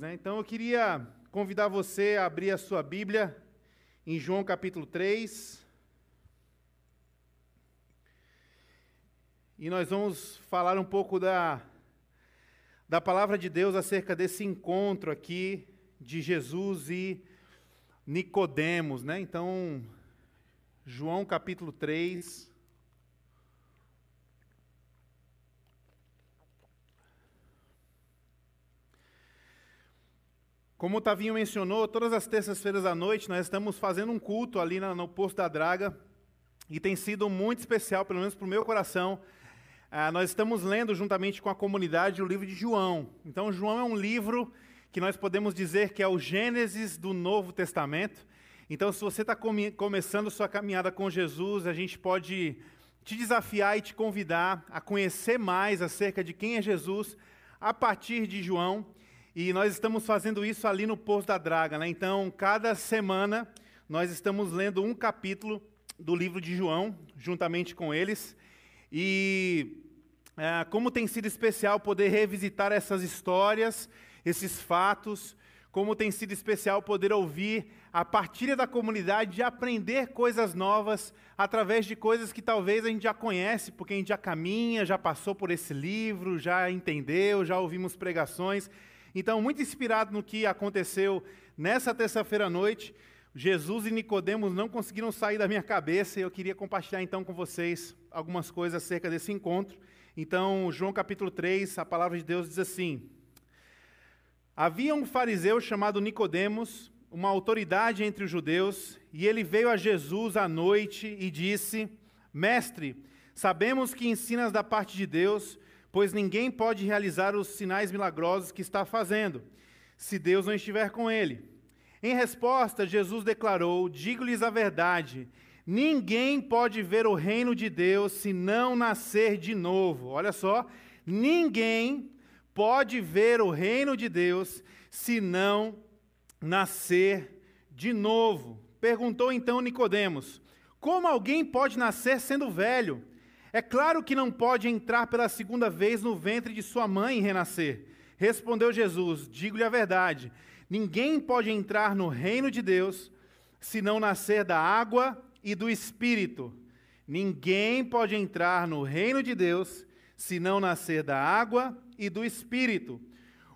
Né? Então eu queria convidar você a abrir a sua Bíblia em João capítulo 3. E nós vamos falar um pouco da, da palavra de Deus acerca desse encontro aqui de Jesus e Nicodemos, né? Então, João capítulo 3. Como o Tavinho mencionou, todas as terças-feiras à noite nós estamos fazendo um culto ali no Posto da Draga e tem sido muito especial, pelo menos para o meu coração. Ah, nós estamos lendo juntamente com a comunidade o livro de João. Então, João é um livro que nós podemos dizer que é o Gênesis do Novo Testamento. Então, se você está come começando sua caminhada com Jesus, a gente pode te desafiar e te convidar a conhecer mais acerca de quem é Jesus a partir de João. E nós estamos fazendo isso ali no Poço da Draga. Né? Então, cada semana, nós estamos lendo um capítulo do livro de João, juntamente com eles. E é, como tem sido especial poder revisitar essas histórias, esses fatos, como tem sido especial poder ouvir a partilha da comunidade e aprender coisas novas através de coisas que talvez a gente já conhece, porque a gente já caminha, já passou por esse livro, já entendeu, já ouvimos pregações. Então, muito inspirado no que aconteceu nessa terça-feira à noite, Jesus e Nicodemos não conseguiram sair da minha cabeça e eu queria compartilhar então com vocês algumas coisas acerca desse encontro. Então, João capítulo 3, a palavra de Deus diz assim: Havia um fariseu chamado Nicodemos, uma autoridade entre os judeus, e ele veio a Jesus à noite e disse: Mestre, sabemos que ensinas da parte de Deus, pois ninguém pode realizar os sinais milagrosos que está fazendo, se Deus não estiver com ele. Em resposta, Jesus declarou: Digo-lhes a verdade, ninguém pode ver o reino de Deus se não nascer de novo. Olha só, ninguém pode ver o reino de Deus se não nascer de novo. Perguntou então Nicodemos: Como alguém pode nascer sendo velho? É claro que não pode entrar pela segunda vez no ventre de sua mãe e renascer. Respondeu Jesus: Digo-lhe a verdade: ninguém pode entrar no reino de Deus se não nascer da água e do espírito. Ninguém pode entrar no reino de Deus se não nascer da água e do espírito.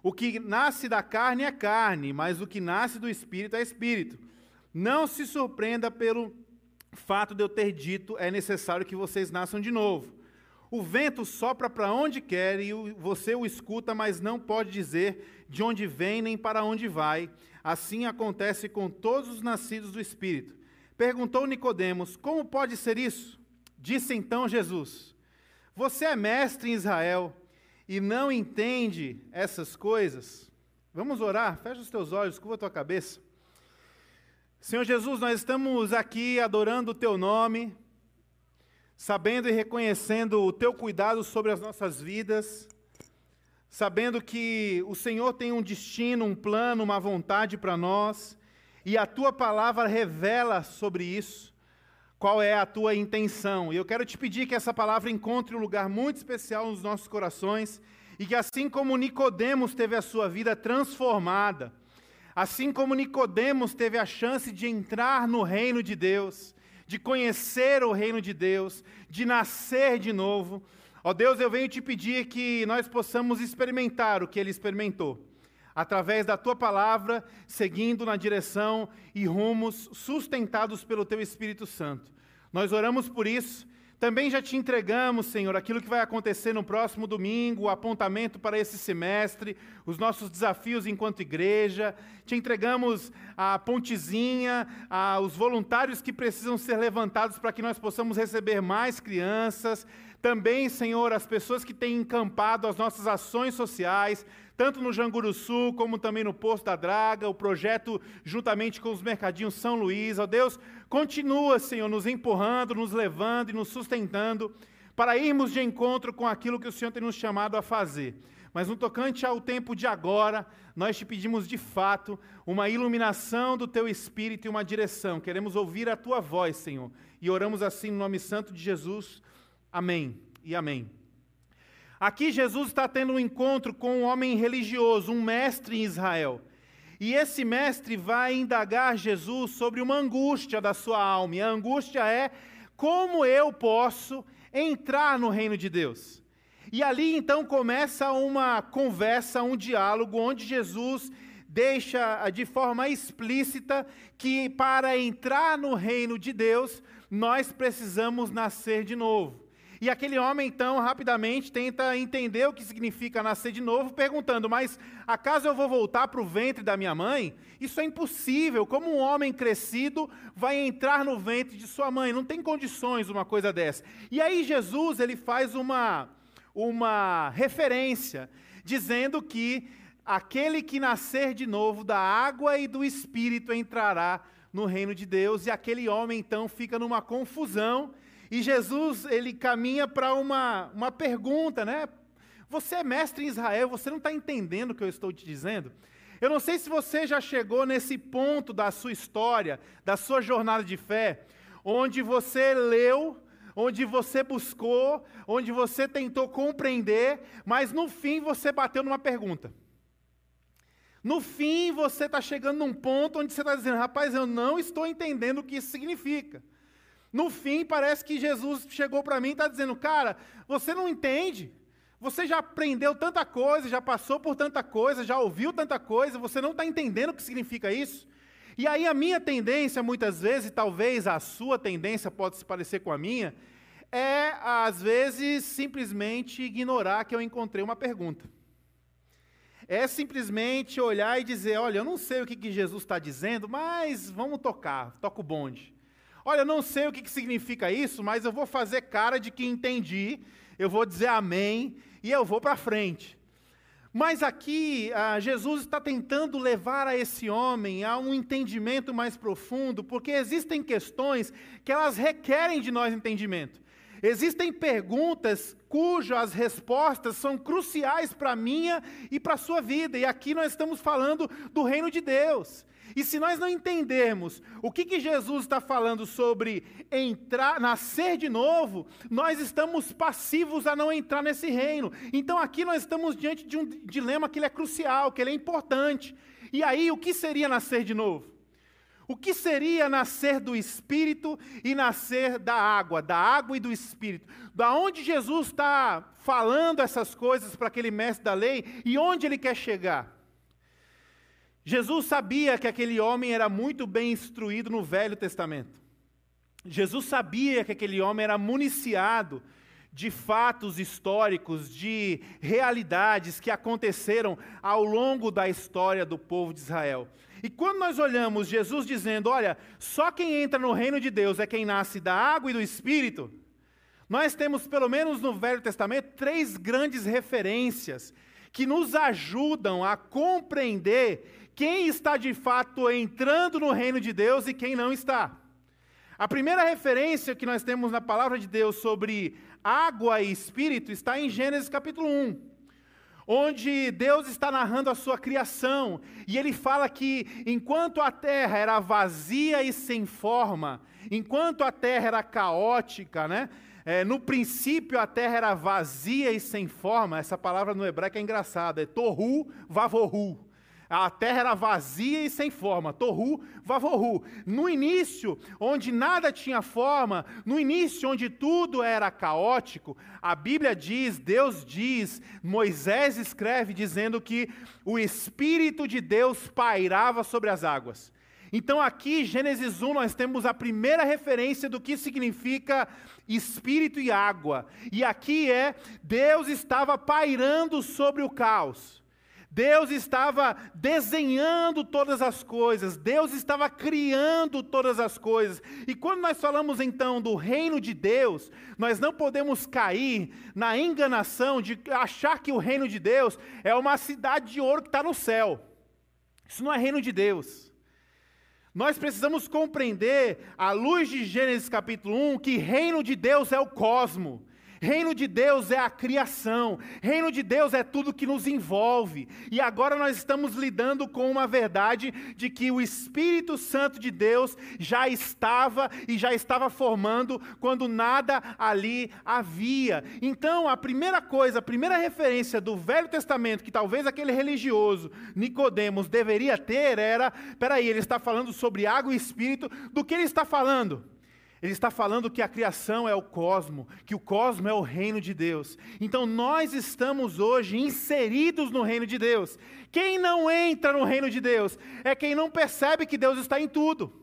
O que nasce da carne é carne, mas o que nasce do espírito é espírito. Não se surpreenda pelo fato de eu ter dito é necessário que vocês nasçam de novo. O vento sopra para onde quer e você o escuta, mas não pode dizer de onde vem nem para onde vai. Assim acontece com todos os nascidos do Espírito. Perguntou Nicodemos: Como pode ser isso? Disse então Jesus: Você é mestre em Israel e não entende essas coisas? Vamos orar? Fecha os teus olhos, curva a tua cabeça. Senhor Jesus, nós estamos aqui adorando o Teu nome, sabendo e reconhecendo o Teu cuidado sobre as nossas vidas, sabendo que o Senhor tem um destino, um plano, uma vontade para nós, e a Tua palavra revela sobre isso, qual é a Tua intenção. E eu quero te pedir que essa palavra encontre um lugar muito especial nos nossos corações, e que assim como Nicodemos teve a sua vida transformada, Assim como Nicodemos teve a chance de entrar no reino de Deus, de conhecer o reino de Deus, de nascer de novo, ó Deus, eu venho te pedir que nós possamos experimentar o que ele experimentou, através da tua palavra, seguindo na direção e rumos sustentados pelo teu Espírito Santo. Nós oramos por isso também já te entregamos, Senhor, aquilo que vai acontecer no próximo domingo, o apontamento para esse semestre, os nossos desafios enquanto igreja. Te entregamos a pontezinha, a, os voluntários que precisam ser levantados para que nós possamos receber mais crianças. Também, Senhor, as pessoas que têm encampado as nossas ações sociais, tanto no Janguru Sul como também no Posto da Draga, o projeto juntamente com os mercadinhos São Luís. Ó Deus, Continua, Senhor, nos empurrando, nos levando e nos sustentando para irmos de encontro com aquilo que o Senhor tem nos chamado a fazer. Mas no tocante ao tempo de agora, nós te pedimos de fato uma iluminação do teu espírito e uma direção. Queremos ouvir a tua voz, Senhor. E oramos assim no nome santo de Jesus. Amém e amém. Aqui Jesus está tendo um encontro com um homem religioso, um mestre em Israel. E esse mestre vai indagar Jesus sobre uma angústia da sua alma. E a angústia é como eu posso entrar no reino de Deus. E ali então começa uma conversa, um diálogo, onde Jesus deixa de forma explícita que para entrar no reino de Deus, nós precisamos nascer de novo. E aquele homem, então, rapidamente tenta entender o que significa nascer de novo, perguntando: Mas acaso eu vou voltar para o ventre da minha mãe? Isso é impossível. Como um homem crescido vai entrar no ventre de sua mãe? Não tem condições uma coisa dessa. E aí, Jesus, ele faz uma, uma referência, dizendo que aquele que nascer de novo da água e do espírito entrará no reino de Deus, e aquele homem então fica numa confusão e Jesus, ele caminha para uma, uma pergunta, né? Você é mestre em Israel, você não está entendendo o que eu estou te dizendo? Eu não sei se você já chegou nesse ponto da sua história, da sua jornada de fé, onde você leu, onde você buscou, onde você tentou compreender, mas no fim você bateu numa pergunta. No fim você está chegando num ponto onde você está dizendo, rapaz, eu não estou entendendo o que isso significa. No fim, parece que Jesus chegou para mim e está dizendo: Cara, você não entende. Você já aprendeu tanta coisa, já passou por tanta coisa, já ouviu tanta coisa, você não está entendendo o que significa isso? E aí a minha tendência, muitas vezes, talvez a sua tendência pode se parecer com a minha, é, às vezes, simplesmente ignorar que eu encontrei uma pergunta. É simplesmente olhar e dizer: olha, eu não sei o que, que Jesus está dizendo, mas vamos tocar, toca o bonde. Olha, eu não sei o que, que significa isso, mas eu vou fazer cara de que entendi, eu vou dizer amém e eu vou para frente. Mas aqui, ah, Jesus está tentando levar a esse homem a um entendimento mais profundo, porque existem questões que elas requerem de nós entendimento. Existem perguntas cujas respostas são cruciais para a minha e para a sua vida, e aqui nós estamos falando do reino de Deus. E se nós não entendermos o que, que Jesus está falando sobre entrar, nascer de novo, nós estamos passivos a não entrar nesse reino. Então aqui nós estamos diante de um dilema que ele é crucial, que ele é importante. E aí, o que seria nascer de novo? O que seria nascer do Espírito e nascer da água, da água e do Espírito? Da onde Jesus está falando essas coisas para aquele mestre da lei e onde ele quer chegar? Jesus sabia que aquele homem era muito bem instruído no Velho Testamento. Jesus sabia que aquele homem era municiado de fatos históricos, de realidades que aconteceram ao longo da história do povo de Israel. E quando nós olhamos Jesus dizendo, olha, só quem entra no reino de Deus é quem nasce da água e do Espírito, nós temos, pelo menos no Velho Testamento, três grandes referências que nos ajudam a compreender quem está de fato entrando no reino de Deus e quem não está. A primeira referência que nós temos na palavra de Deus sobre água e espírito está em Gênesis capítulo 1, onde Deus está narrando a sua criação, e ele fala que enquanto a terra era vazia e sem forma, enquanto a terra era caótica, né? É, no princípio a terra era vazia e sem forma, essa palavra no hebraico é engraçada, é tohu vavohu. A terra era vazia e sem forma, torru, vavorru. No início, onde nada tinha forma, no início, onde tudo era caótico, a Bíblia diz, Deus diz, Moisés escreve dizendo que o Espírito de Deus pairava sobre as águas. Então, aqui, Gênesis 1, nós temos a primeira referência do que significa espírito e água. E aqui é: Deus estava pairando sobre o caos. Deus estava desenhando todas as coisas, Deus estava criando todas as coisas. E quando nós falamos então do reino de Deus, nós não podemos cair na enganação de achar que o reino de Deus é uma cidade de ouro que está no céu. Isso não é reino de Deus. Nós precisamos compreender, à luz de Gênesis capítulo 1, que reino de Deus é o cosmo. Reino de Deus é a criação, reino de Deus é tudo que nos envolve. E agora nós estamos lidando com uma verdade de que o Espírito Santo de Deus já estava e já estava formando quando nada ali havia. Então, a primeira coisa, a primeira referência do Velho Testamento que talvez aquele religioso Nicodemos deveria ter era, peraí, ele está falando sobre água e espírito, do que ele está falando? Ele está falando que a criação é o cosmo, que o cosmo é o reino de Deus. Então nós estamos hoje inseridos no reino de Deus. Quem não entra no reino de Deus é quem não percebe que Deus está em tudo.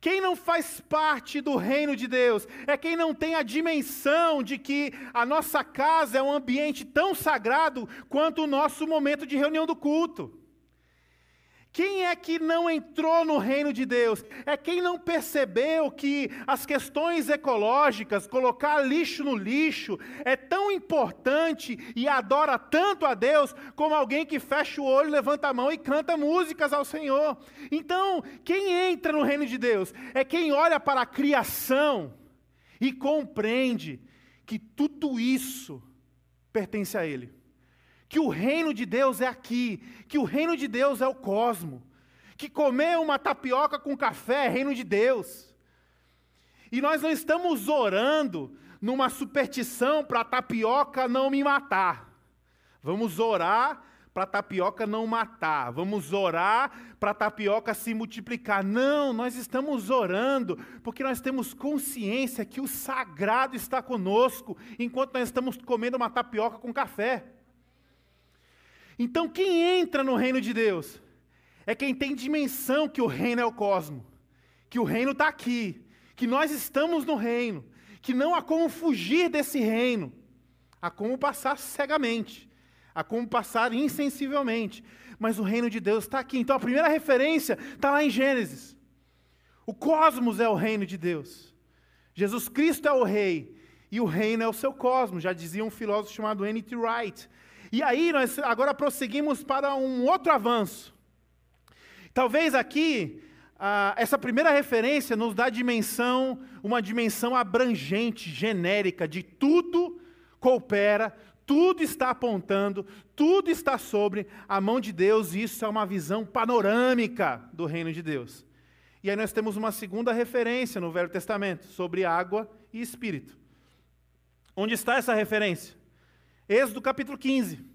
Quem não faz parte do reino de Deus é quem não tem a dimensão de que a nossa casa é um ambiente tão sagrado quanto o nosso momento de reunião do culto. Quem é que não entrou no reino de Deus? É quem não percebeu que as questões ecológicas, colocar lixo no lixo, é tão importante e adora tanto a Deus como alguém que fecha o olho, levanta a mão e canta músicas ao Senhor. Então, quem entra no reino de Deus é quem olha para a criação e compreende que tudo isso pertence a Ele que o reino de Deus é aqui, que o reino de Deus é o cosmo, que comer uma tapioca com café é reino de Deus. E nós não estamos orando numa superstição para a tapioca não me matar. Vamos orar para a tapioca não matar. Vamos orar para a tapioca se multiplicar. Não, nós estamos orando porque nós temos consciência que o sagrado está conosco enquanto nós estamos comendo uma tapioca com café. Então, quem entra no reino de Deus é quem tem dimensão que o reino é o cosmo, que o reino está aqui, que nós estamos no reino, que não há como fugir desse reino, há como passar cegamente, há como passar insensivelmente, mas o reino de Deus está aqui. Então, a primeira referência está lá em Gênesis. O cosmos é o reino de Deus. Jesus Cristo é o rei e o reino é o seu cosmos, já dizia um filósofo chamado N.T. Wright. E aí nós agora prosseguimos para um outro avanço. Talvez aqui ah, essa primeira referência nos dá dimensão, uma dimensão abrangente, genérica, de tudo coopera, tudo está apontando, tudo está sobre a mão de Deus, e isso é uma visão panorâmica do reino de Deus. E aí nós temos uma segunda referência no Velho Testamento sobre água e espírito. Onde está essa referência? Êxodo capítulo 15.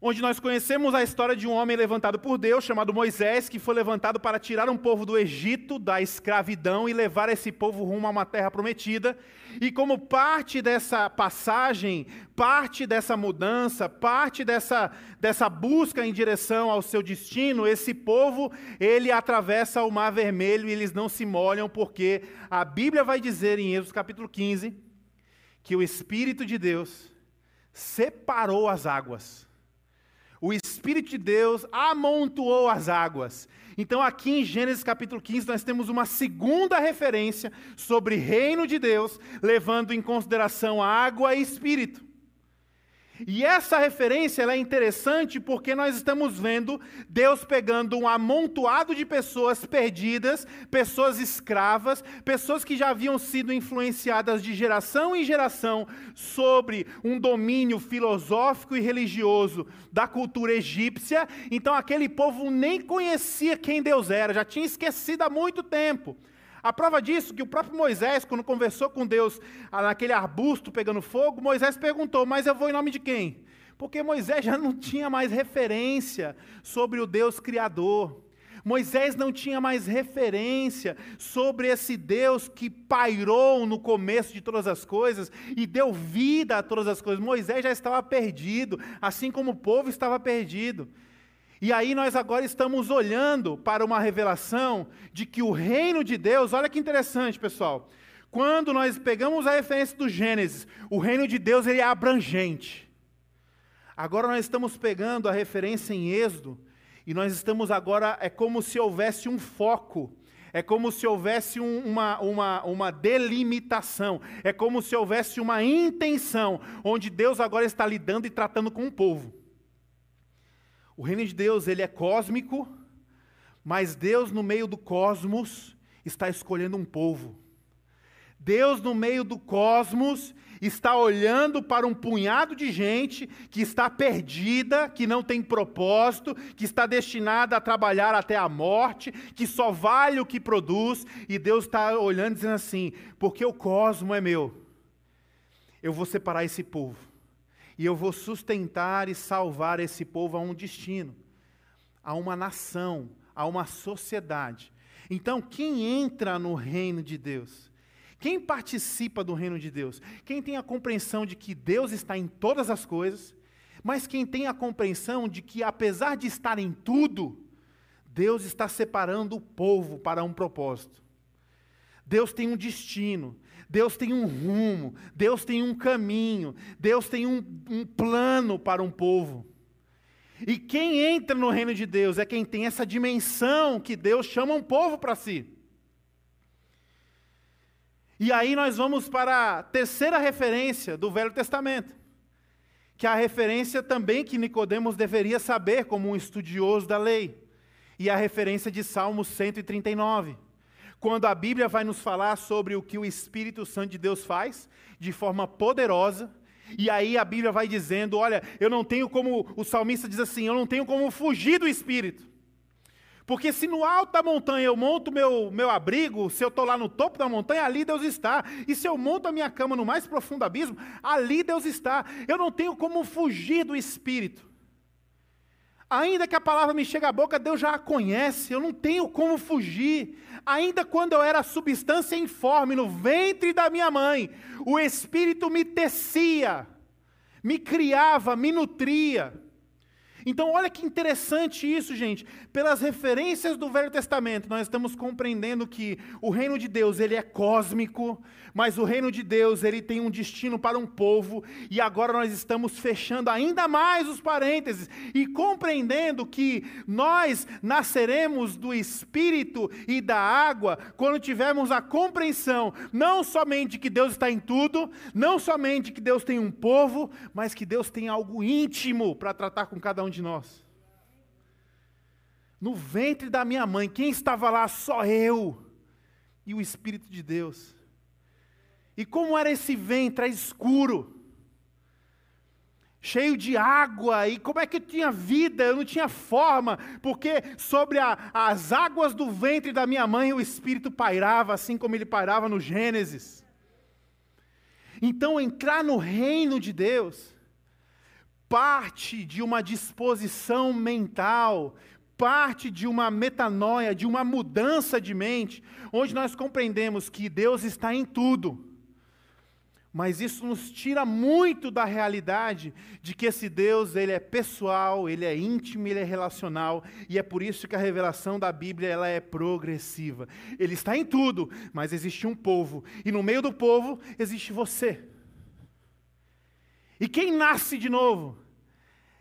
Onde nós conhecemos a história de um homem levantado por Deus, chamado Moisés, que foi levantado para tirar um povo do Egito, da escravidão, e levar esse povo rumo a uma terra prometida. E como parte dessa passagem, parte dessa mudança, parte dessa, dessa busca em direção ao seu destino, esse povo, ele atravessa o Mar Vermelho e eles não se molham, porque a Bíblia vai dizer em Êxodo capítulo 15, que o Espírito de Deus separou as águas. O Espírito de Deus amontoou as águas. Então, aqui em Gênesis capítulo 15, nós temos uma segunda referência sobre reino de Deus, levando em consideração água e espírito. E essa referência é interessante porque nós estamos vendo Deus pegando um amontoado de pessoas perdidas, pessoas escravas, pessoas que já haviam sido influenciadas de geração em geração sobre um domínio filosófico e religioso da cultura egípcia. Então aquele povo nem conhecia quem Deus era, já tinha esquecido há muito tempo. A prova disso, que o próprio Moisés, quando conversou com Deus ah, naquele arbusto pegando fogo, Moisés perguntou: Mas eu vou em nome de quem? Porque Moisés já não tinha mais referência sobre o Deus Criador. Moisés não tinha mais referência sobre esse Deus que pairou no começo de todas as coisas e deu vida a todas as coisas. Moisés já estava perdido, assim como o povo estava perdido. E aí nós agora estamos olhando para uma revelação de que o reino de Deus, olha que interessante, pessoal. Quando nós pegamos a referência do Gênesis, o reino de Deus ele é abrangente. Agora nós estamos pegando a referência em Êxodo e nós estamos agora é como se houvesse um foco. É como se houvesse um, uma, uma, uma delimitação, é como se houvesse uma intenção, onde Deus agora está lidando e tratando com o povo. O reino de Deus, ele é cósmico, mas Deus no meio do cosmos está escolhendo um povo. Deus, no meio do cosmos, está olhando para um punhado de gente que está perdida, que não tem propósito, que está destinada a trabalhar até a morte, que só vale o que produz, e Deus está olhando dizendo assim: porque o cosmo é meu, eu vou separar esse povo, e eu vou sustentar e salvar esse povo a um destino, a uma nação, a uma sociedade. Então, quem entra no reino de Deus? Quem participa do reino de Deus? Quem tem a compreensão de que Deus está em todas as coisas, mas quem tem a compreensão de que, apesar de estar em tudo, Deus está separando o povo para um propósito. Deus tem um destino, Deus tem um rumo, Deus tem um caminho, Deus tem um, um plano para um povo. E quem entra no reino de Deus é quem tem essa dimensão que Deus chama um povo para si. E aí nós vamos para a terceira referência do Velho Testamento, que é a referência também que Nicodemos deveria saber como um estudioso da lei, e a referência de Salmo 139. Quando a Bíblia vai nos falar sobre o que o Espírito Santo de Deus faz de forma poderosa, e aí a Bíblia vai dizendo: olha, eu não tenho como, o salmista diz assim, eu não tenho como fugir do Espírito. Porque se no alto da montanha eu monto meu, meu abrigo, se eu estou lá no topo da montanha, ali Deus está. E se eu monto a minha cama no mais profundo abismo, ali Deus está. Eu não tenho como fugir do Espírito. Ainda que a palavra me chegue à boca, Deus já a conhece, eu não tenho como fugir. Ainda quando eu era substância informe no ventre da minha mãe, o Espírito me tecia, me criava, me nutria. Então, olha que interessante isso, gente. Pelas referências do Velho Testamento, nós estamos compreendendo que o reino de Deus, ele é cósmico, mas o reino de Deus, ele tem um destino para um povo, e agora nós estamos fechando ainda mais os parênteses e compreendendo que nós nasceremos do espírito e da água quando tivermos a compreensão não somente que Deus está em tudo, não somente que Deus tem um povo, mas que Deus tem algo íntimo para tratar com cada um de de nós. No ventre da minha mãe, quem estava lá? Só eu e o Espírito de Deus. E como era esse ventre? Escuro, cheio de água, e como é que eu tinha vida? Eu não tinha forma, porque sobre a, as águas do ventre da minha mãe o Espírito pairava, assim como ele pairava no Gênesis. Então, entrar no reino de Deus parte de uma disposição mental, parte de uma metanoia, de uma mudança de mente, onde nós compreendemos que Deus está em tudo. Mas isso nos tira muito da realidade de que esse Deus, ele é pessoal, ele é íntimo, ele é relacional, e é por isso que a revelação da Bíblia, ela é progressiva. Ele está em tudo, mas existe um povo, e no meio do povo existe você. E quem nasce de novo?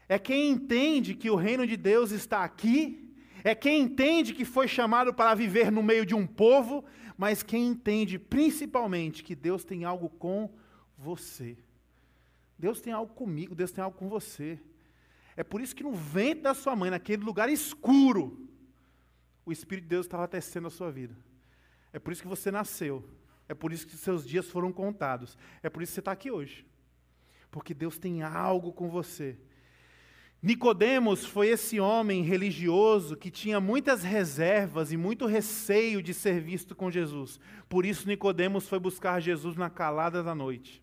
É quem entende que o reino de Deus está aqui, é quem entende que foi chamado para viver no meio de um povo, mas quem entende principalmente que Deus tem algo com você. Deus tem algo comigo, Deus tem algo com você. É por isso que no ventre da sua mãe, naquele lugar escuro, o Espírito de Deus estava tecendo a sua vida. É por isso que você nasceu. É por isso que seus dias foram contados. É por isso que você está aqui hoje. Porque Deus tem algo com você. Nicodemos foi esse homem religioso que tinha muitas reservas e muito receio de ser visto com Jesus. Por isso Nicodemos foi buscar Jesus na calada da noite.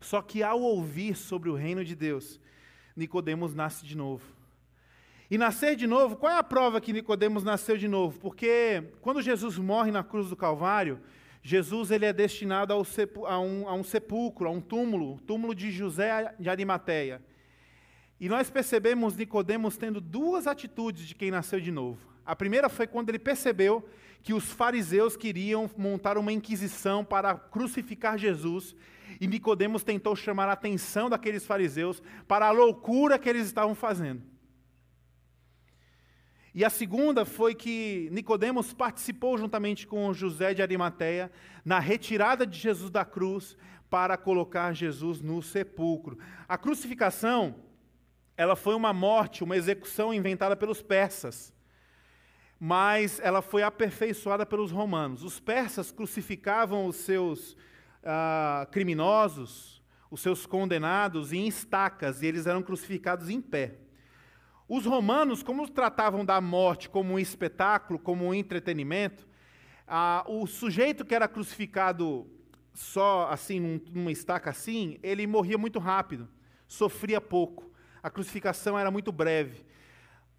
Só que ao ouvir sobre o reino de Deus, Nicodemos nasce de novo. E nascer de novo, qual é a prova que Nicodemos nasceu de novo? Porque quando Jesus morre na cruz do Calvário, Jesus ele é destinado a um, a um sepulcro, a um túmulo, túmulo de José de Arimateia. E nós percebemos Nicodemos tendo duas atitudes de quem nasceu de novo. A primeira foi quando ele percebeu que os fariseus queriam montar uma inquisição para crucificar Jesus, e Nicodemos tentou chamar a atenção daqueles fariseus para a loucura que eles estavam fazendo. E a segunda foi que Nicodemos participou juntamente com José de Arimateia na retirada de Jesus da cruz para colocar Jesus no sepulcro. A crucificação ela foi uma morte, uma execução inventada pelos persas. mas ela foi aperfeiçoada pelos romanos. Os persas crucificavam os seus ah, criminosos, os seus condenados em estacas, e eles eram crucificados em pé. Os romanos, como tratavam da morte como um espetáculo, como um entretenimento, ah, o sujeito que era crucificado só assim, numa estaca assim, ele morria muito rápido, sofria pouco. A crucificação era muito breve.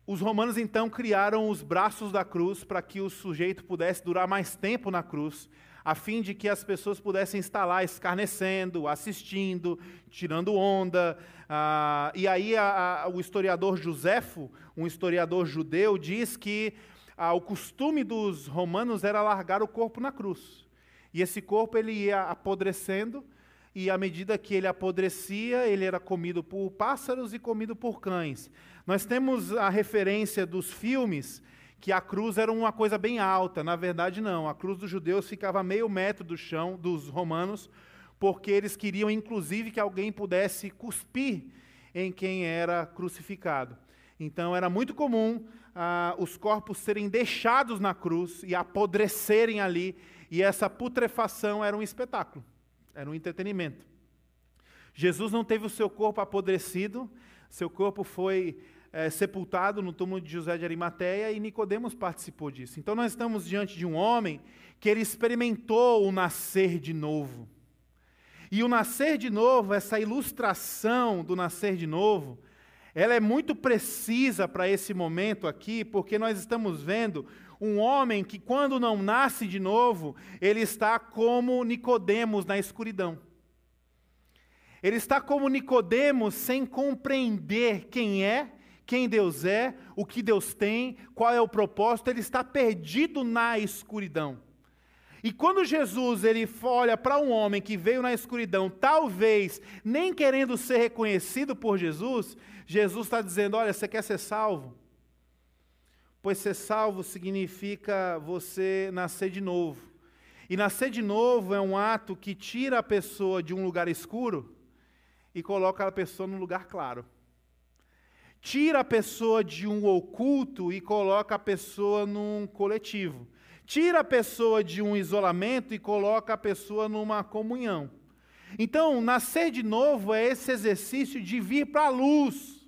Os romanos então criaram os braços da cruz para que o sujeito pudesse durar mais tempo na cruz, a fim de que as pessoas pudessem estar lá escarnecendo, assistindo, tirando onda. Ah, e aí a, a, o historiador Joséfo, um historiador judeu, diz que ah, o costume dos romanos era largar o corpo na cruz. E esse corpo ele ia apodrecendo, e à medida que ele apodrecia, ele era comido por pássaros e comido por cães. Nós temos a referência dos filmes que a cruz era uma coisa bem alta. Na verdade, não. A cruz dos judeus ficava meio metro do chão dos romanos, porque eles queriam, inclusive, que alguém pudesse cuspir em quem era crucificado. Então, era muito comum ah, os corpos serem deixados na cruz e apodrecerem ali, e essa putrefação era um espetáculo, era um entretenimento. Jesus não teve o seu corpo apodrecido, seu corpo foi é, sepultado no túmulo de José de Arimateia e Nicodemos participou disso. Então nós estamos diante de um homem que ele experimentou o nascer de novo. E o nascer de novo, essa ilustração do nascer de novo, ela é muito precisa para esse momento aqui, porque nós estamos vendo um homem que quando não nasce de novo, ele está como Nicodemos na escuridão. Ele está como Nicodemos sem compreender quem é quem Deus é, o que Deus tem, qual é o propósito, ele está perdido na escuridão. E quando Jesus ele olha para um homem que veio na escuridão, talvez nem querendo ser reconhecido por Jesus, Jesus está dizendo: Olha, você quer ser salvo? Pois ser salvo significa você nascer de novo. E nascer de novo é um ato que tira a pessoa de um lugar escuro e coloca a pessoa num lugar claro tira a pessoa de um oculto e coloca a pessoa num coletivo. Tira a pessoa de um isolamento e coloca a pessoa numa comunhão. Então, nascer de novo é esse exercício de vir para a luz.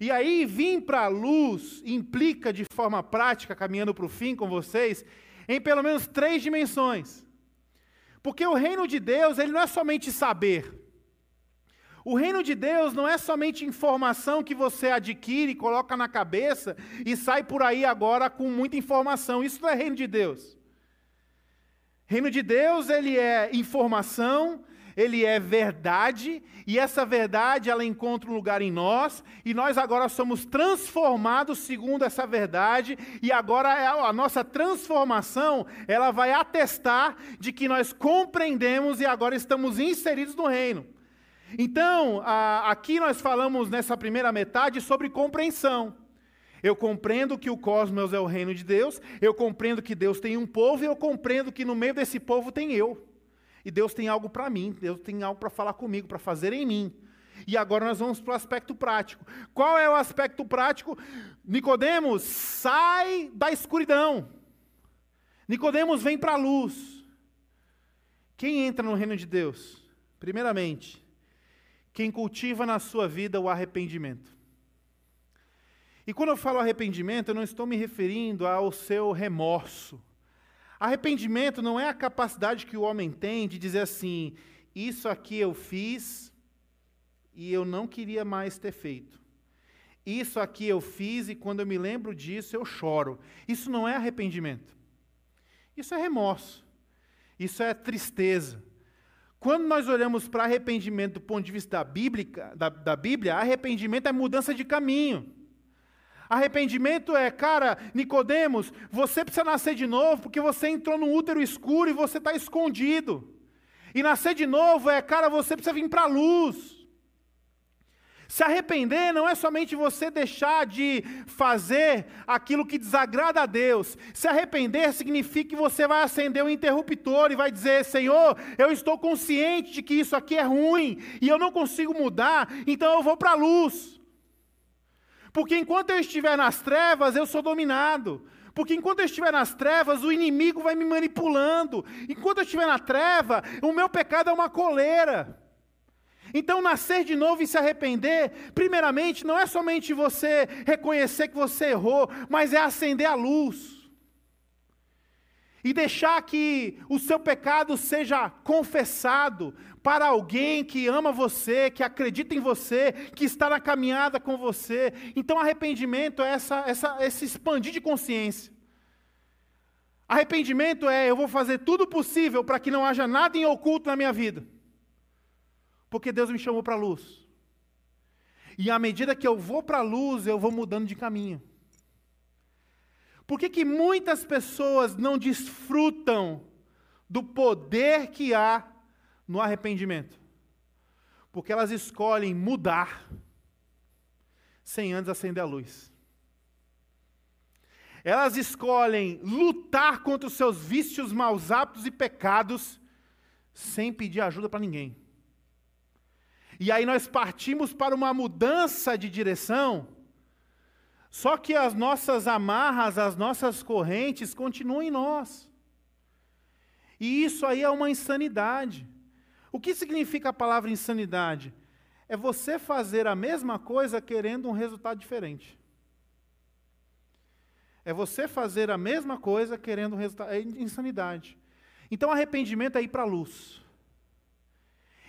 E aí, vir para a luz implica de forma prática, caminhando para o fim com vocês, em pelo menos três dimensões. Porque o reino de Deus, ele não é somente saber. O reino de Deus não é somente informação que você adquire, coloca na cabeça e sai por aí agora com muita informação. Isso não é reino de Deus. Reino de Deus, ele é informação, ele é verdade, e essa verdade ela encontra um lugar em nós, e nós agora somos transformados segundo essa verdade, e agora é a nossa transformação, ela vai atestar de que nós compreendemos e agora estamos inseridos no reino. Então, aqui nós falamos nessa primeira metade sobre compreensão. Eu compreendo que o cosmos é o reino de Deus, eu compreendo que Deus tem um povo, e eu compreendo que no meio desse povo tem eu. E Deus tem algo para mim, Deus tem algo para falar comigo, para fazer em mim. E agora nós vamos para o aspecto prático. Qual é o aspecto prático? Nicodemos sai da escuridão. Nicodemos vem para a luz. Quem entra no reino de Deus? Primeiramente, quem cultiva na sua vida o arrependimento. E quando eu falo arrependimento, eu não estou me referindo ao seu remorso. Arrependimento não é a capacidade que o homem tem de dizer assim: isso aqui eu fiz e eu não queria mais ter feito. Isso aqui eu fiz e quando eu me lembro disso eu choro. Isso não é arrependimento. Isso é remorso. Isso é tristeza. Quando nós olhamos para arrependimento do ponto de vista da, bíblica, da, da Bíblia, arrependimento é mudança de caminho. Arrependimento é, cara, Nicodemos, você precisa nascer de novo porque você entrou no útero escuro e você está escondido. E nascer de novo é, cara, você precisa vir para a luz. Se arrepender não é somente você deixar de fazer aquilo que desagrada a Deus. Se arrepender significa que você vai acender o interruptor e vai dizer: Senhor, eu estou consciente de que isso aqui é ruim e eu não consigo mudar, então eu vou para a luz. Porque enquanto eu estiver nas trevas, eu sou dominado. Porque enquanto eu estiver nas trevas, o inimigo vai me manipulando. Enquanto eu estiver na treva, o meu pecado é uma coleira. Então, nascer de novo e se arrepender, primeiramente, não é somente você reconhecer que você errou, mas é acender a luz. E deixar que o seu pecado seja confessado para alguém que ama você, que acredita em você, que está na caminhada com você. Então, arrependimento é essa, essa, esse expandir de consciência. Arrependimento é eu vou fazer tudo possível para que não haja nada em oculto na minha vida. Porque Deus me chamou para a luz. E à medida que eu vou para a luz, eu vou mudando de caminho. Por que, que muitas pessoas não desfrutam do poder que há no arrependimento? Porque elas escolhem mudar sem antes acender a luz. Elas escolhem lutar contra os seus vícios, maus hábitos e pecados sem pedir ajuda para ninguém. E aí nós partimos para uma mudança de direção, só que as nossas amarras, as nossas correntes continuam em nós. E isso aí é uma insanidade. O que significa a palavra insanidade? É você fazer a mesma coisa querendo um resultado diferente. É você fazer a mesma coisa querendo um resultado. É insanidade. Então, arrependimento é ir para a luz.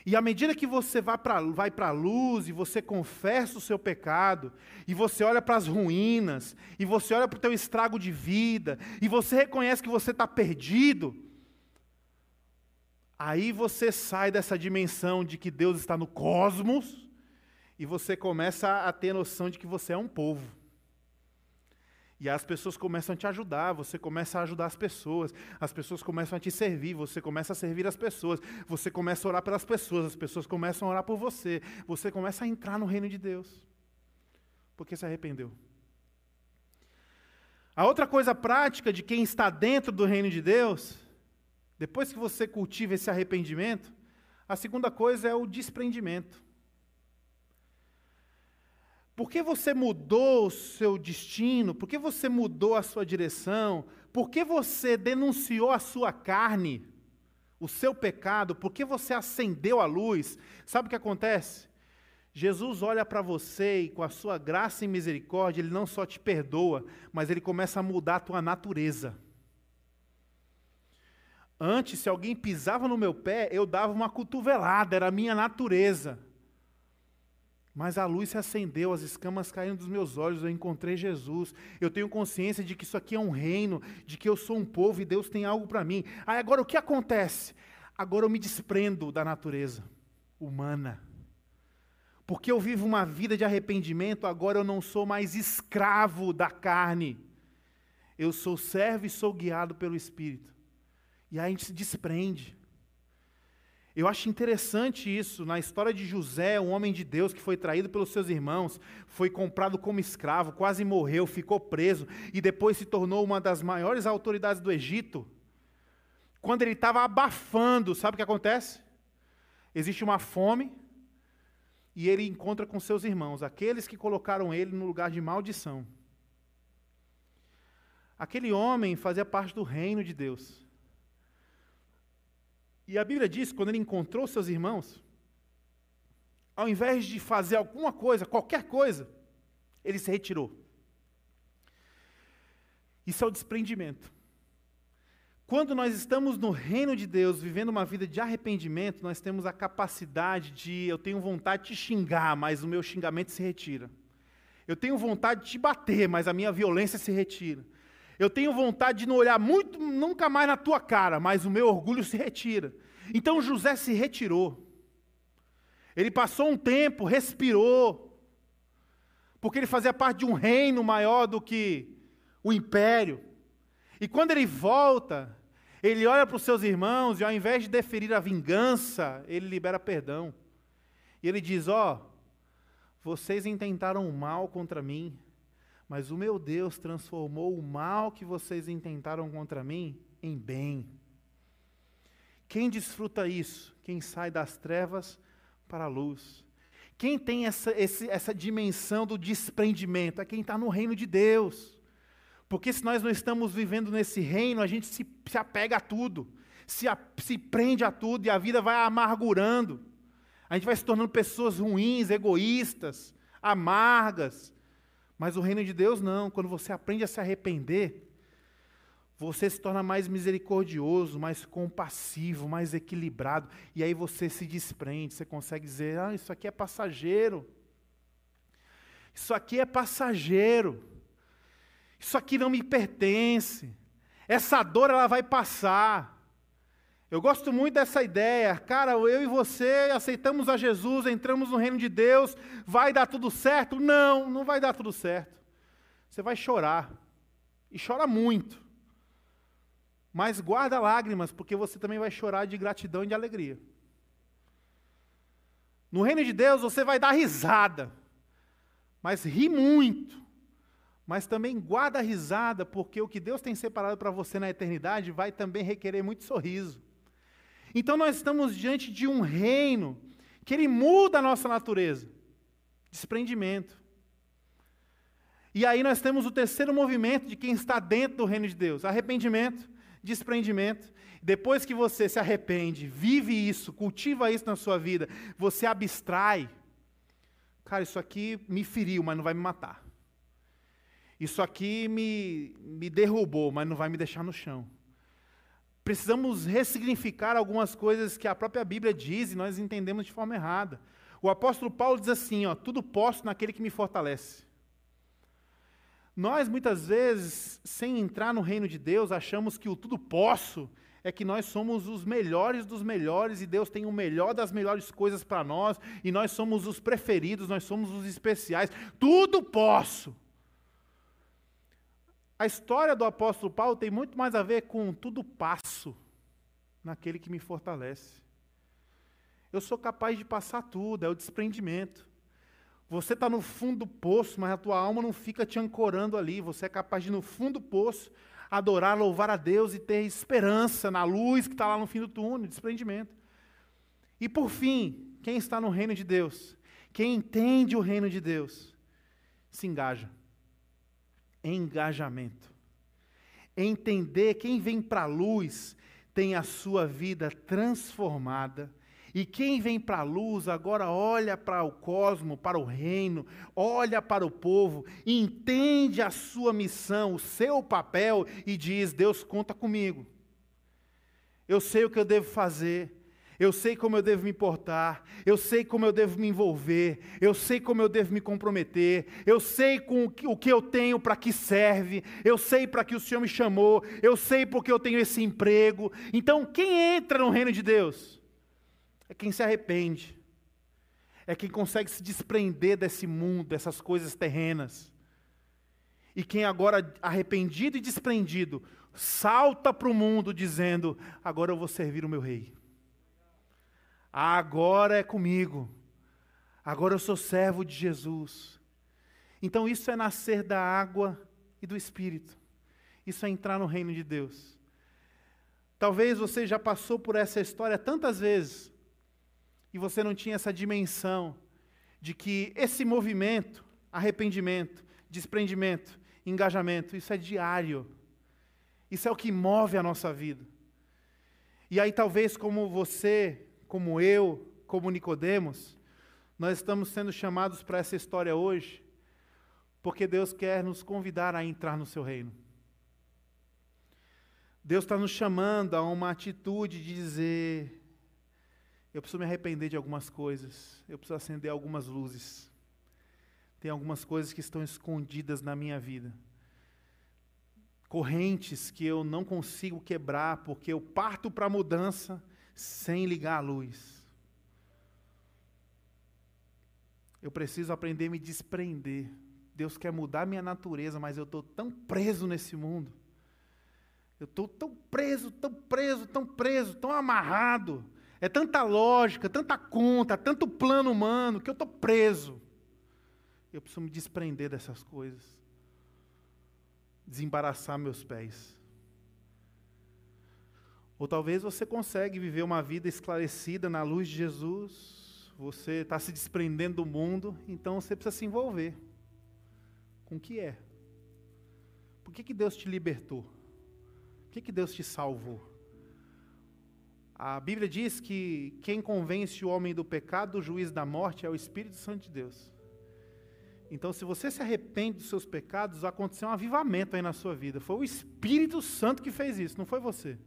E à medida que você vai para a luz, e você confessa o seu pecado, e você olha para as ruínas, e você olha para o teu estrago de vida, e você reconhece que você está perdido, aí você sai dessa dimensão de que Deus está no cosmos, e você começa a ter noção de que você é um povo. E as pessoas começam a te ajudar, você começa a ajudar as pessoas, as pessoas começam a te servir, você começa a servir as pessoas, você começa a orar pelas pessoas, as pessoas começam a orar por você, você começa a entrar no reino de Deus, porque se arrependeu. A outra coisa prática de quem está dentro do reino de Deus, depois que você cultiva esse arrependimento, a segunda coisa é o desprendimento. Por que você mudou o seu destino? Por que você mudou a sua direção? Por que você denunciou a sua carne, o seu pecado? Por que você acendeu a luz? Sabe o que acontece? Jesus olha para você e com a sua graça e misericórdia, ele não só te perdoa, mas ele começa a mudar a tua natureza. Antes, se alguém pisava no meu pé, eu dava uma cotovelada, era a minha natureza. Mas a luz se acendeu, as escamas caíram dos meus olhos, eu encontrei Jesus. Eu tenho consciência de que isso aqui é um reino, de que eu sou um povo e Deus tem algo para mim. Aí agora o que acontece? Agora eu me desprendo da natureza humana. Porque eu vivo uma vida de arrependimento, agora eu não sou mais escravo da carne. Eu sou servo e sou guiado pelo Espírito. E aí a gente se desprende. Eu acho interessante isso na história de José, um homem de Deus que foi traído pelos seus irmãos, foi comprado como escravo, quase morreu, ficou preso e depois se tornou uma das maiores autoridades do Egito. Quando ele estava abafando, sabe o que acontece? Existe uma fome e ele encontra com seus irmãos, aqueles que colocaram ele no lugar de maldição. Aquele homem fazia parte do reino de Deus. E a Bíblia diz que quando ele encontrou seus irmãos, ao invés de fazer alguma coisa, qualquer coisa, ele se retirou. Isso é o desprendimento. Quando nós estamos no reino de Deus, vivendo uma vida de arrependimento, nós temos a capacidade de, eu tenho vontade de xingar, mas o meu xingamento se retira. Eu tenho vontade de te bater, mas a minha violência se retira. Eu tenho vontade de não olhar muito, nunca mais na tua cara, mas o meu orgulho se retira. Então José se retirou. Ele passou um tempo, respirou, porque ele fazia parte de um reino maior do que o império. E quando ele volta, ele olha para os seus irmãos e ao invés de deferir a vingança, ele libera perdão. E ele diz: Ó, oh, vocês intentaram o mal contra mim, mas o meu Deus transformou o mal que vocês intentaram contra mim em bem. Quem desfruta isso? Quem sai das trevas para a luz. Quem tem essa, esse, essa dimensão do desprendimento é quem está no reino de Deus. Porque se nós não estamos vivendo nesse reino, a gente se, se apega a tudo, se, a, se prende a tudo e a vida vai amargurando. A gente vai se tornando pessoas ruins, egoístas, amargas. Mas o reino de Deus não. Quando você aprende a se arrepender, você se torna mais misericordioso, mais compassivo, mais equilibrado. E aí você se desprende, você consegue dizer: ah, isso aqui é passageiro. Isso aqui é passageiro. Isso aqui não me pertence. Essa dor ela vai passar. Eu gosto muito dessa ideia. Cara, eu e você aceitamos a Jesus, entramos no reino de Deus, vai dar tudo certo? Não, não vai dar tudo certo. Você vai chorar. E chora muito. Mas guarda lágrimas, porque você também vai chorar de gratidão e de alegria. No reino de Deus você vai dar risada, mas ri muito. Mas também guarda risada, porque o que Deus tem separado para você na eternidade vai também requerer muito sorriso. Então nós estamos diante de um reino que ele muda a nossa natureza. Desprendimento. E aí nós temos o terceiro movimento de quem está dentro do reino de Deus: arrependimento, desprendimento. Depois que você se arrepende, vive isso, cultiva isso na sua vida, você abstrai. Cara, isso aqui me feriu, mas não vai me matar. Isso aqui me, me derrubou, mas não vai me deixar no chão precisamos ressignificar algumas coisas que a própria Bíblia diz e nós entendemos de forma errada. O apóstolo Paulo diz assim: ó, tudo posso naquele que me fortalece. Nós, muitas vezes, sem entrar no reino de Deus, achamos que o tudo posso é que nós somos os melhores dos melhores e Deus tem o melhor das melhores coisas para nós e nós somos os preferidos, nós somos os especiais. Tudo posso. A história do apóstolo Paulo tem muito mais a ver com tudo passo naquele que me fortalece. Eu sou capaz de passar tudo, é o desprendimento. Você está no fundo do poço, mas a tua alma não fica te ancorando ali. Você é capaz de, no fundo do poço, adorar, louvar a Deus e ter esperança na luz que está lá no fim do túnel, desprendimento. E por fim, quem está no reino de Deus, quem entende o reino de Deus, se engaja engajamento. Entender quem vem para a luz tem a sua vida transformada. E quem vem para a luz agora olha para o cosmo, para o reino, olha para o povo, entende a sua missão, o seu papel e diz: Deus conta comigo. Eu sei o que eu devo fazer, eu sei como eu devo me portar, eu sei como eu devo me envolver, eu sei como eu devo me comprometer, eu sei com o que eu tenho para que serve, eu sei para que o Senhor me chamou, eu sei porque eu tenho esse emprego. Então, quem entra no reino de Deus? É quem se arrepende, é quem consegue se desprender desse mundo, dessas coisas terrenas. E quem agora, arrependido e desprendido, salta para o mundo dizendo: Agora eu vou servir o meu rei. Agora é comigo. Agora eu sou servo de Jesus. Então isso é nascer da água e do Espírito. Isso é entrar no reino de Deus. Talvez você já passou por essa história tantas vezes e você não tinha essa dimensão de que esse movimento, arrependimento, desprendimento, engajamento, isso é diário. Isso é o que move a nossa vida. E aí talvez como você como eu, como Nicodemos, nós estamos sendo chamados para essa história hoje, porque Deus quer nos convidar a entrar no seu reino. Deus está nos chamando a uma atitude de dizer: eu preciso me arrepender de algumas coisas, eu preciso acender algumas luzes. Tem algumas coisas que estão escondidas na minha vida. Correntes que eu não consigo quebrar, porque eu parto para a mudança, sem ligar a luz. Eu preciso aprender a me desprender. Deus quer mudar minha natureza, mas eu estou tão preso nesse mundo. Eu estou tão preso, tão preso, tão preso, tão amarrado. É tanta lógica, tanta conta, tanto plano humano que eu estou preso. Eu preciso me desprender dessas coisas. Desembaraçar meus pés. Ou talvez você consegue viver uma vida esclarecida na luz de Jesus, você está se desprendendo do mundo, então você precisa se envolver com o que é. Por que, que Deus te libertou? Por que, que Deus te salvou? A Bíblia diz que quem convence o homem do pecado, do juiz da morte, é o Espírito Santo de Deus. Então, se você se arrepende dos seus pecados, aconteceu um avivamento aí na sua vida. Foi o Espírito Santo que fez isso, não foi você.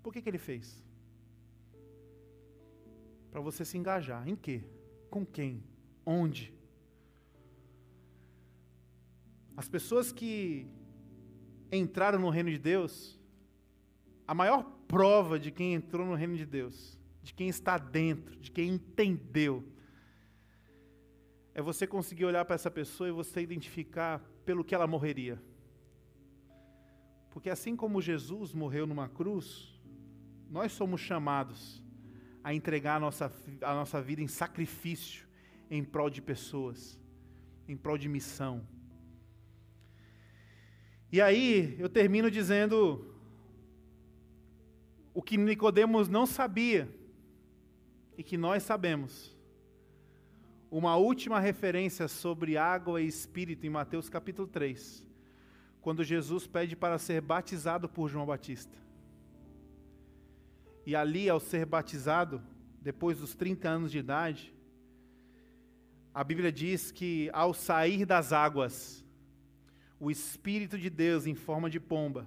Por que, que ele fez? Para você se engajar. Em quê? Com quem? Onde? As pessoas que entraram no reino de Deus, a maior prova de quem entrou no reino de Deus, de quem está dentro, de quem entendeu, é você conseguir olhar para essa pessoa e você identificar pelo que ela morreria. Porque assim como Jesus morreu numa cruz, nós somos chamados a entregar a nossa, a nossa vida em sacrifício em prol de pessoas, em prol de missão. E aí eu termino dizendo o que Nicodemos não sabia e que nós sabemos. Uma última referência sobre água e espírito em Mateus capítulo 3, quando Jesus pede para ser batizado por João Batista. E ali, ao ser batizado, depois dos 30 anos de idade, a Bíblia diz que ao sair das águas, o Espírito de Deus, em forma de pomba,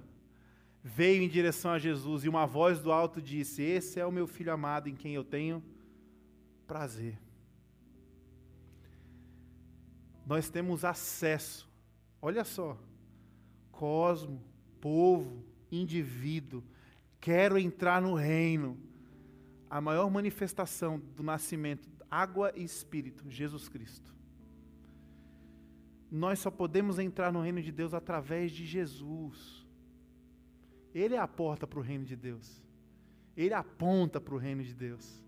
veio em direção a Jesus e uma voz do alto disse: Esse é o meu filho amado em quem eu tenho prazer. Nós temos acesso, olha só, cosmo, povo, indivíduo, quero entrar no reino. A maior manifestação do nascimento, água e espírito, Jesus Cristo. Nós só podemos entrar no reino de Deus através de Jesus. Ele é a porta para o reino de Deus. Ele aponta para o reino de Deus.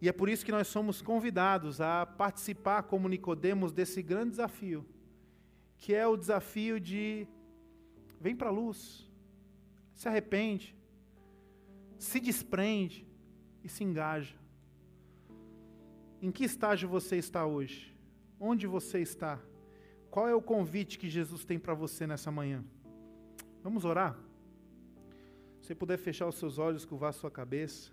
E é por isso que nós somos convidados a participar como Nicodemos desse grande desafio, que é o desafio de vem para a luz, se arrepende, se desprende e se engaja. Em que estágio você está hoje? Onde você está? Qual é o convite que Jesus tem para você nessa manhã? Vamos orar? Se puder fechar os seus olhos, curvar a sua cabeça.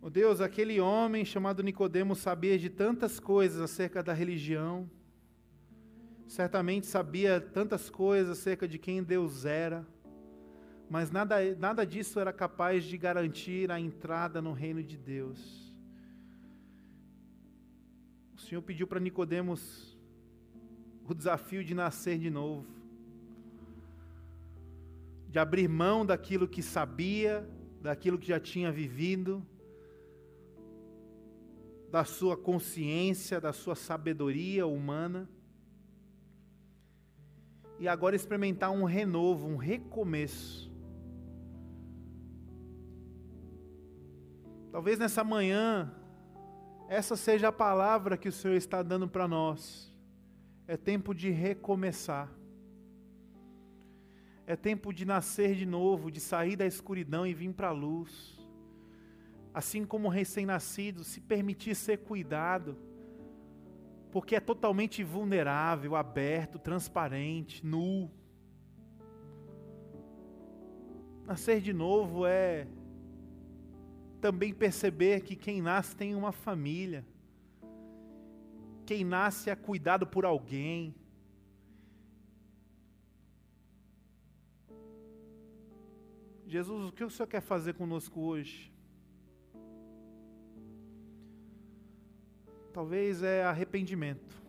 Oh Deus, aquele homem chamado Nicodemo sabia de tantas coisas acerca da religião. Certamente sabia tantas coisas acerca de quem Deus era mas nada, nada disso era capaz de garantir a entrada no reino de Deus. O Senhor pediu para Nicodemos o desafio de nascer de novo, de abrir mão daquilo que sabia, daquilo que já tinha vivido, da sua consciência, da sua sabedoria humana, e agora experimentar um renovo, um recomeço Talvez nessa manhã, essa seja a palavra que o Senhor está dando para nós. É tempo de recomeçar. É tempo de nascer de novo, de sair da escuridão e vir para a luz. Assim como o recém-nascido, se permitir ser cuidado, porque é totalmente vulnerável, aberto, transparente, nu. Nascer de novo é também perceber que quem nasce tem uma família. Quem nasce é cuidado por alguém. Jesus, o que o Senhor quer fazer conosco hoje? Talvez é arrependimento.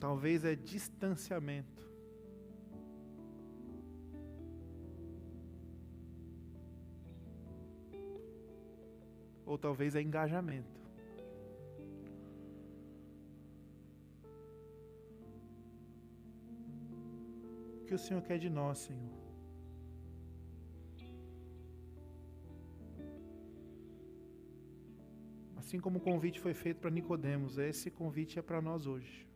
Talvez é distanciamento. Ou talvez é engajamento. O que o Senhor quer de nós, Senhor? Assim como o convite foi feito para Nicodemos, esse convite é para nós hoje.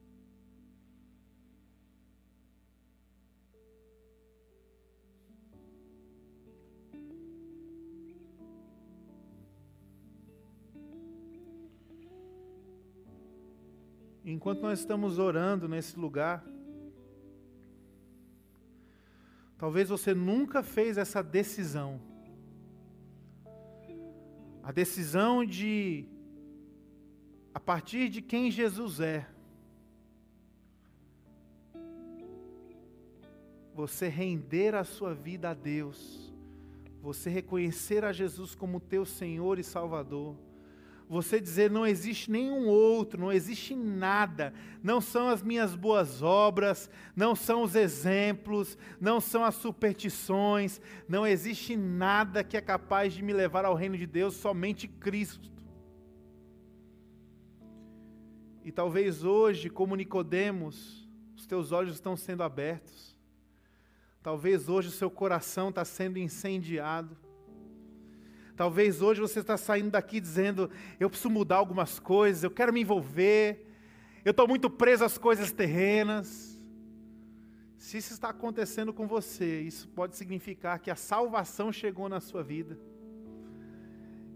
Enquanto nós estamos orando nesse lugar, talvez você nunca fez essa decisão. A decisão de, a partir de quem Jesus é, você render a sua vida a Deus, você reconhecer a Jesus como teu Senhor e Salvador você dizer não existe nenhum outro, não existe nada, não são as minhas boas obras, não são os exemplos, não são as superstições, não existe nada que é capaz de me levar ao reino de Deus, somente Cristo. E talvez hoje, como Nicodemos, os teus olhos estão sendo abertos. Talvez hoje o seu coração está sendo incendiado. Talvez hoje você está saindo daqui dizendo: eu preciso mudar algumas coisas, eu quero me envolver, eu estou muito preso às coisas terrenas. Se isso está acontecendo com você, isso pode significar que a salvação chegou na sua vida.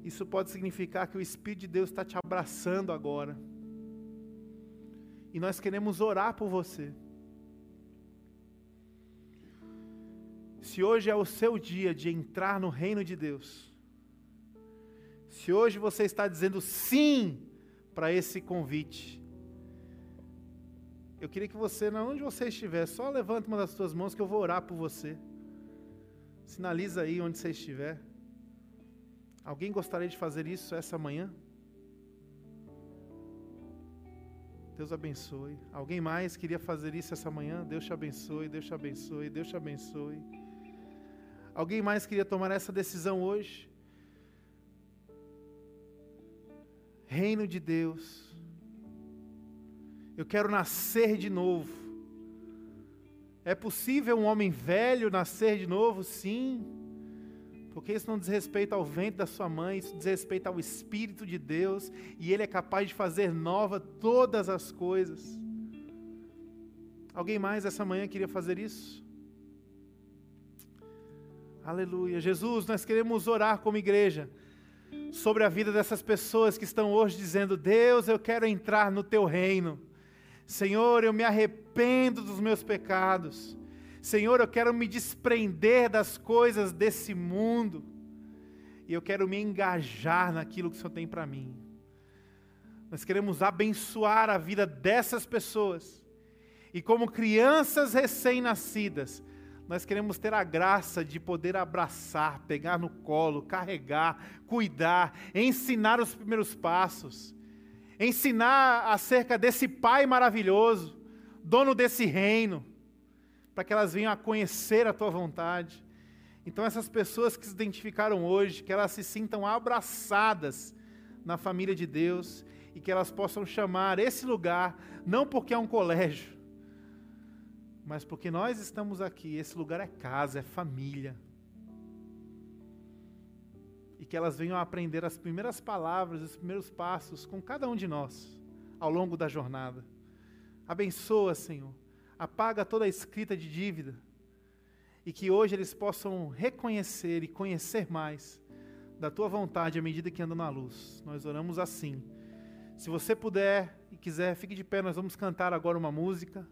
Isso pode significar que o Espírito de Deus está te abraçando agora. E nós queremos orar por você. Se hoje é o seu dia de entrar no reino de Deus, se hoje você está dizendo sim para esse convite, eu queria que você, onde você estiver, só levante uma das suas mãos que eu vou orar por você. Sinaliza aí onde você estiver. Alguém gostaria de fazer isso essa manhã? Deus abençoe. Alguém mais queria fazer isso essa manhã? Deus te abençoe, Deus te abençoe, Deus te abençoe. Alguém mais queria tomar essa decisão hoje? Reino de Deus. Eu quero nascer de novo. É possível um homem velho nascer de novo? Sim. Porque isso não diz respeito ao vento da sua mãe, isso diz respeito ao Espírito de Deus, e Ele é capaz de fazer nova todas as coisas. Alguém mais essa manhã queria fazer isso? Aleluia. Jesus, nós queremos orar como igreja sobre a vida dessas pessoas que estão hoje dizendo: Deus, eu quero entrar no teu reino. Senhor, eu me arrependo dos meus pecados. Senhor, eu quero me desprender das coisas desse mundo. E eu quero me engajar naquilo que o Senhor tem para mim. Nós queremos abençoar a vida dessas pessoas. E como crianças recém-nascidas, nós queremos ter a graça de poder abraçar, pegar no colo, carregar, cuidar, ensinar os primeiros passos, ensinar acerca desse Pai maravilhoso, dono desse reino, para que elas venham a conhecer a tua vontade. Então, essas pessoas que se identificaram hoje, que elas se sintam abraçadas na família de Deus e que elas possam chamar esse lugar, não porque é um colégio, mas porque nós estamos aqui, esse lugar é casa, é família. E que elas venham a aprender as primeiras palavras, os primeiros passos com cada um de nós ao longo da jornada. Abençoa, Senhor. Apaga toda a escrita de dívida. E que hoje eles possam reconhecer e conhecer mais da tua vontade à medida que andam na luz. Nós oramos assim. Se você puder e quiser, fique de pé, nós vamos cantar agora uma música.